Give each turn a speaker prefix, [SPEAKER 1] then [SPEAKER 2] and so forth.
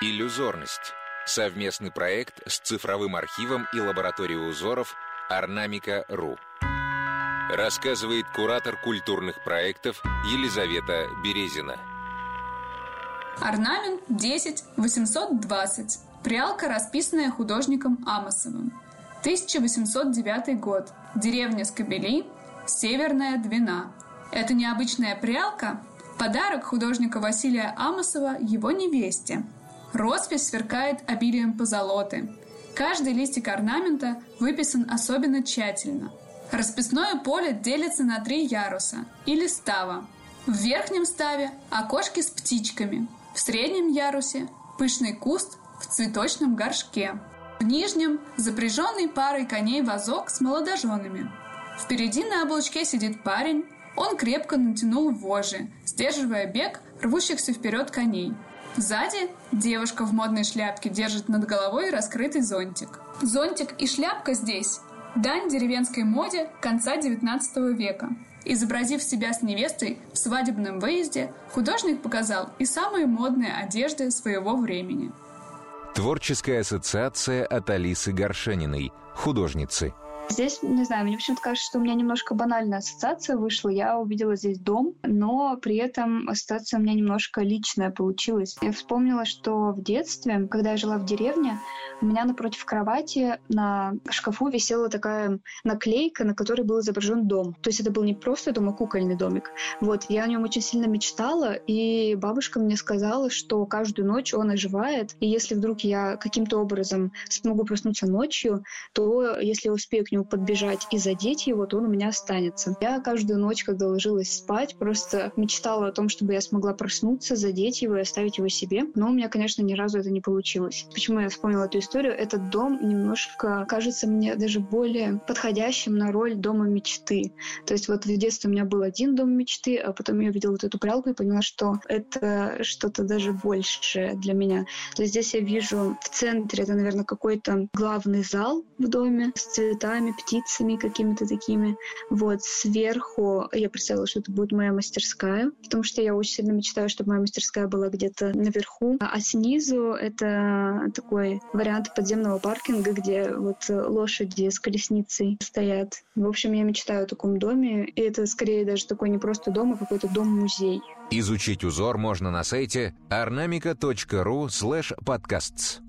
[SPEAKER 1] Иллюзорность. Совместный проект с цифровым архивом и лабораторией узоров Орнамика.ру. Рассказывает куратор культурных проектов Елизавета Березина.
[SPEAKER 2] Орнамент 10 820. Прялка, расписанная художником Амосовым. 1809 год. Деревня Скобели. Северная Двина. Эта необычная прялка – подарок художника Василия Амосова его невесте. Роспись сверкает обилием позолоты. Каждый листик орнамента выписан особенно тщательно. Расписное поле делится на три яруса или става. В верхнем ставе – окошки с птичками. В среднем ярусе – пышный куст в цветочном горшке. В нижнем – запряженный парой коней вазок с молодоженами. Впереди на облачке сидит парень, он крепко натянул вожжи, сдерживая бег рвущихся вперед коней. Сзади девушка в модной шляпке держит над головой раскрытый зонтик. Зонтик и шляпка здесь – дань деревенской моде конца XIX века. Изобразив себя с невестой в свадебном выезде, художник показал и самые модные одежды своего времени.
[SPEAKER 1] Творческая ассоциация от Алисы Горшениной, художницы –
[SPEAKER 3] Здесь, не знаю, мне почему-то кажется, что у меня немножко банальная ассоциация вышла. Я увидела здесь дом, но при этом ассоциация у меня немножко личная получилась. Я вспомнила, что в детстве, когда я жила в деревне, у меня напротив кровати на шкафу висела такая наклейка, на которой был изображен дом. То есть это был не просто дом, а кукольный домик. Вот, я о нем очень сильно мечтала, и бабушка мне сказала, что каждую ночь он оживает, и если вдруг я каким-то образом смогу проснуться ночью, то если я успею к нему подбежать и задеть его, то он у меня останется. Я каждую ночь, когда ложилась спать, просто мечтала о том, чтобы я смогла проснуться, задеть его и оставить его себе. Но у меня, конечно, ни разу это не получилось. Почему я вспомнила эту историю? Этот дом немножко кажется мне даже более подходящим на роль дома мечты. То есть вот в детстве у меня был один дом мечты, а потом я увидела вот эту прялку и поняла, что это что-то даже большее для меня. То есть здесь я вижу в центре, это, наверное, какой-то главный зал в доме с цветами, цветами, птицами какими-то такими. Вот сверху я представила, что это будет моя мастерская, потому что я очень сильно мечтаю, чтобы моя мастерская была где-то наверху. А снизу это такой вариант подземного паркинга, где вот лошади с колесницей стоят. В общем, я мечтаю о таком доме, и это скорее даже такой не просто дом, а какой-то дом-музей.
[SPEAKER 1] Изучить узор можно на сайте ornamica.ru slash podcasts.